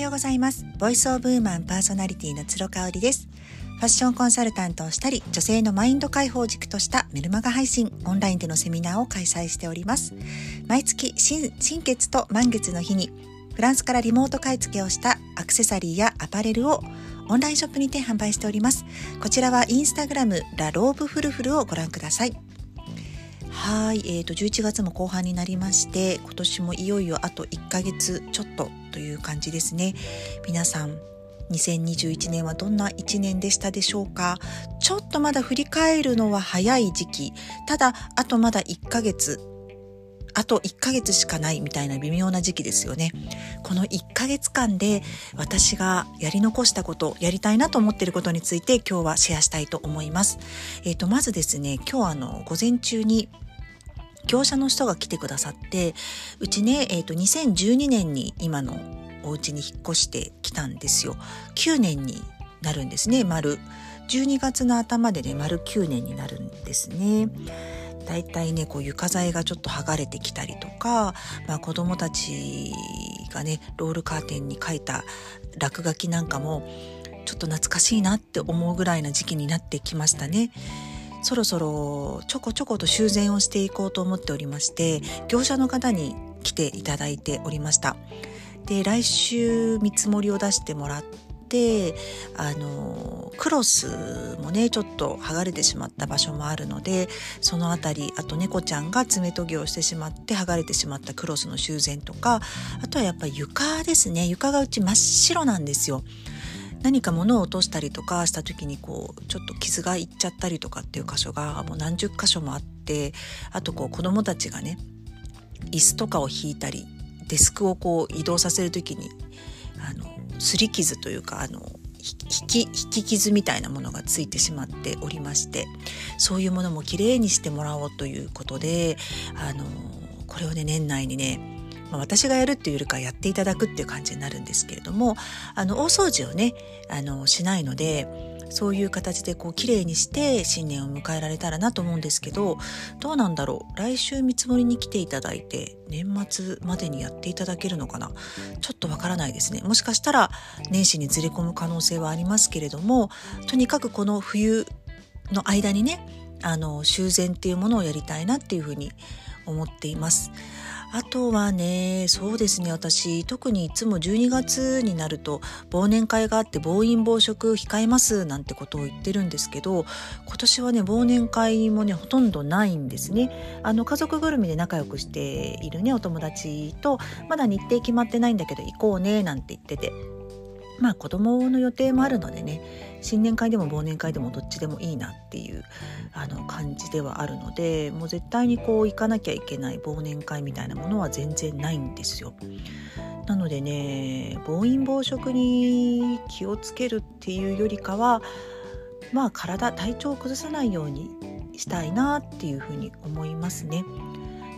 ようございます。ボイスオブウーマンパーソナリティの鶴香織です。ファッションコンサルタントをしたり女性のマインド解放軸としたメルマガ配信オンラインでのセミナーを開催しております。毎月新新月と満月の日にフランスからリモート買い付けをしたアクセサリーやアパレルをオンラインショップにて販売しております。こちらはインスタグラムラローブフルフルをご覧ください。はい、えーと、11月も後半になりまして今年もいよいよあと1ヶ月ちょっとという感じですね皆さん2021年はどんな1年でしたでしょうか？ちょっとまだ振り返るのは早い時期ただあとまだ1ヶ月あと1ヶ月しかないみたいな微妙な時期ですよね。この1ヶ月間で私がやり残したこと、やりたいなと思っていることについて今日はシェアしたいと思います。えっ、ー、と、まずですね、今日あの、午前中に業者の人が来てくださってうちね、えーと、2012年に今のお家に引っ越してきたんですよ。9年になるんですね丸。12月の頭でね丸9年になるんですね。だいたいねこう床材がちょっと剥がれてきたりとか、まあ、子供たちがねロールカーテンに書いた落書きなんかもちょっと懐かしいなって思うぐらいな時期になってきましたね。そろそろちょこちょこと修繕をしていこうと思っておりまして業者の方に来ていただいておりましたで来週見積もりを出してもらってあのクロスもねちょっと剥がれてしまった場所もあるのでその辺りあと猫ちゃんが爪研ぎをしてしまって剥がれてしまったクロスの修繕とかあとはやっぱり床ですね床がうち真っ白なんですよ。何か物を落としたりとかした時にこうちょっと傷がいっちゃったりとかっていう箇所がもう何十箇所もあってあとこう子供たちがね椅子とかを引いたりデスクをこう移動させる時にあの擦り傷というかあの引き引き傷みたいなものがついてしまっておりましてそういうものもきれいにしてもらおうということであのこれをね年内にねまあ、私がやるっていうよりかやっていただくっていう感じになるんですけれどもあの大掃除をねあのしないのでそういう形でこう綺麗にして新年を迎えられたらなと思うんですけどどうなんだろう？来週見積もりに来ていただいて年末までにやっていただけるのかな？ちょっとわからないですね。もしかしたら年始にずれ込む可能性はありますけれどもとにかくこの冬の間にねあの修繕っていうものをやりたいなっていうふうに思っています。あとはね、そうですね、私、特にいつも12月になると忘年会があって暴飲暴食控えますなんてことを言ってるんですけど、今年はね、忘年会もね、ほとんどないんですね。あの、家族ぐるみで仲良くしているね、お友達と、まだ日程決まってないんだけど行こうね、なんて言ってて。まあ子供の予定もあるのでね新年会でも忘年会でもどっちでもいいなっていうあの感じではあるのでもう絶対にこう行かなきゃいけない忘年会みたいなものは全然ないんですよ。なのでね暴飲暴食に気をつけるっていうよりかはまあ体体調を崩さないようにしたいなっていうふうに思いますね。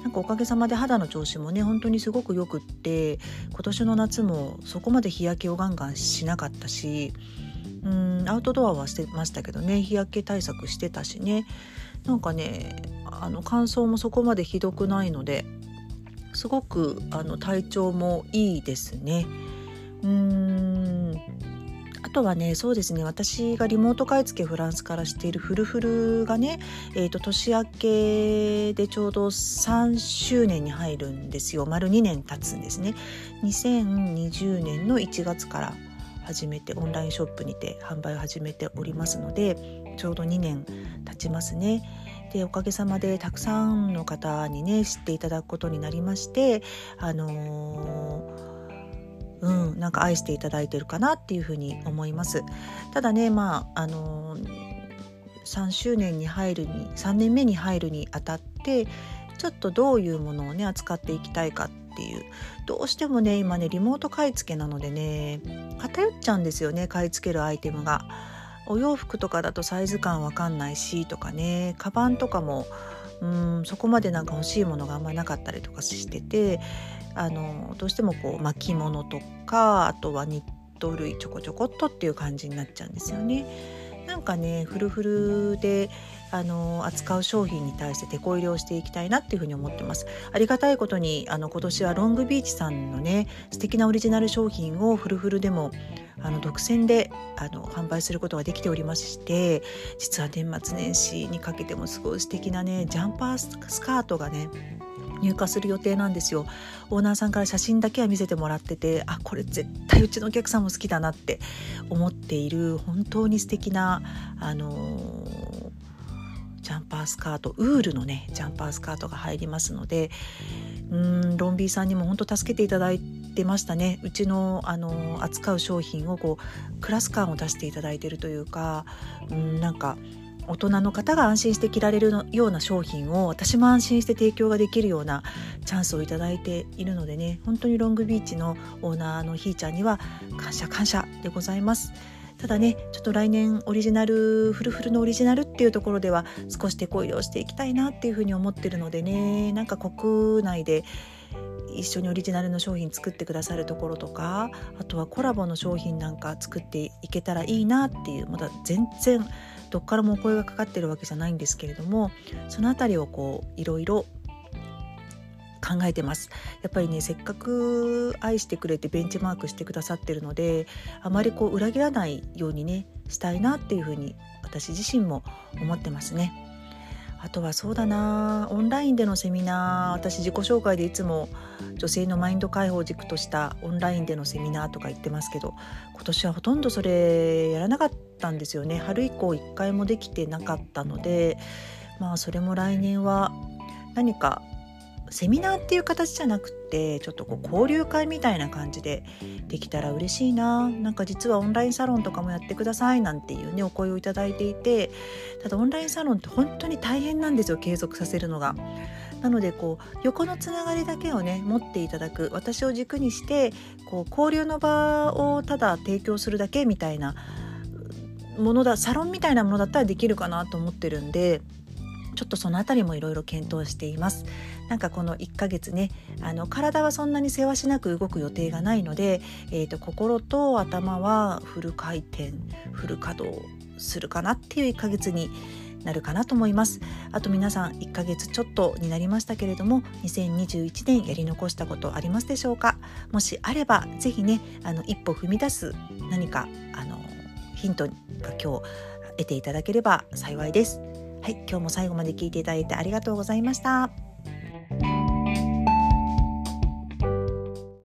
なんかおかげさまで肌の調子もね本当にすごくよくって今年の夏もそこまで日焼けをガンガンしなかったしうんアウトドアはしてましたけどね日焼け対策してたしねなんかねあの乾燥もそこまでひどくないのですごくあの体調もいいですね。うんとはねそうですね私がリモート買い付けフランスからしているフルフルがね、えーと、年明けでちょうど3周年に入るんですよ丸2年経つんですね2020年の1月から始めてオンラインショップにて販売を始めておりますのでちょうど2年経ちますね。でおかげさまでたくさんの方にね知っていただくことになりましてあのーうん、なんか愛していただいてるかなっていうふうに思います。ただね、まああの3周年に入るに3年目に入るにあたってちょっとどういうものをね扱っていきたいかっていうどうしてもね今ねリモート買い付けなのでね偏っちゃうんですよね買い付けるアイテムが。お洋服とかだとサイズ感わかんないしとかねカバンとかもうんそこまでなんか欲しいものがあんまなかったりとかしててあのどうしてもこう巻物とかあとはニット類ちょこちょこっとっていう感じになっちゃうんですよね。なんかねフルフルであの扱う商品に対して手こ入れをしていきたいなっていうふうに思ってますありがたいことにあの今年はロングビーチさんのね素敵なオリジナル商品をフルフルでもあの独占であの販売することができておりまして実は年末年始にかけてもすごい素敵なねジャンパースカートがね入荷する予定なんですよ。オーナーさんから写真だけは見せてもらっててあこれ絶対うちのお客さんも好きだなって思っている本当に素敵なあのー、ジャンパースカートウールのねジャンパースカートが入りますのでうんロンビーさんにも本当助けていただいてましたね。うちのあの扱う商品をこうクラス感を出していただいてるというかうんなんか大人の方が安心して着られるような商品を私も安心して提供ができるようなチャンスをいただいているのでね本当にロングビーチのオーナーのひーちゃんには感謝感謝でございます。ただねちょっと来年オリジナルフルフルのオリジナルっていうところでは少し手こ入れをしていきたいなっていうふうに思ってるのでねなんか国内で一緒にオリジナルの商品作ってくださるところとかあとはコラボの商品なんか作っていけたらいいなっていうまだ全然どっからもお声がかかってるわけじゃないんですけれどもその辺りをこういろいろ考えてますやっぱりねせっかく愛してくれてベンチマークしてくださってるのであまりこう裏切らないようにねしたいなっていうふうに私自身も思ってますね。あとはそうだな。オンラインでのセミナー。私自己紹介でいつも女性のマインド解放軸としたオンラインでのセミナーとか言ってますけど今年はほとんどそれやらなかったんですよね。春以降1回もできてなかったのでまあそれも来年は何かセミナーっていう形じゃなくてちょっとこう交流会みたいな感じでできたら嬉しいななんか実はオンラインサロンとかもやってくださいなんていうねお声をいただいていてただオンラインサロンって本当に大変なんですよ継続させるのが。なのでこう横のつながりだけをね持っていただく私を軸にしてこう交流の場をただ提供するだけみたいなものだサロンみたいなものだったらできるかなと思ってるんでちょっとその辺りもいろいろ検討しています。なんかこの1ヶ月ねあの体はそんなにせわしなく動く予定がないので、えーと、心と頭はフル回転フル稼働するかなっていう1ヶ月になるかなと思います。あと皆さん1ヶ月ちょっとになりましたけれども2021年やり残したことありますでしょうか？もしあれば是非ねあの一歩踏み出す何かあのヒントが今日得ていただければ幸いです。はい、今日も最後まで聞いていただいてありがとうございました。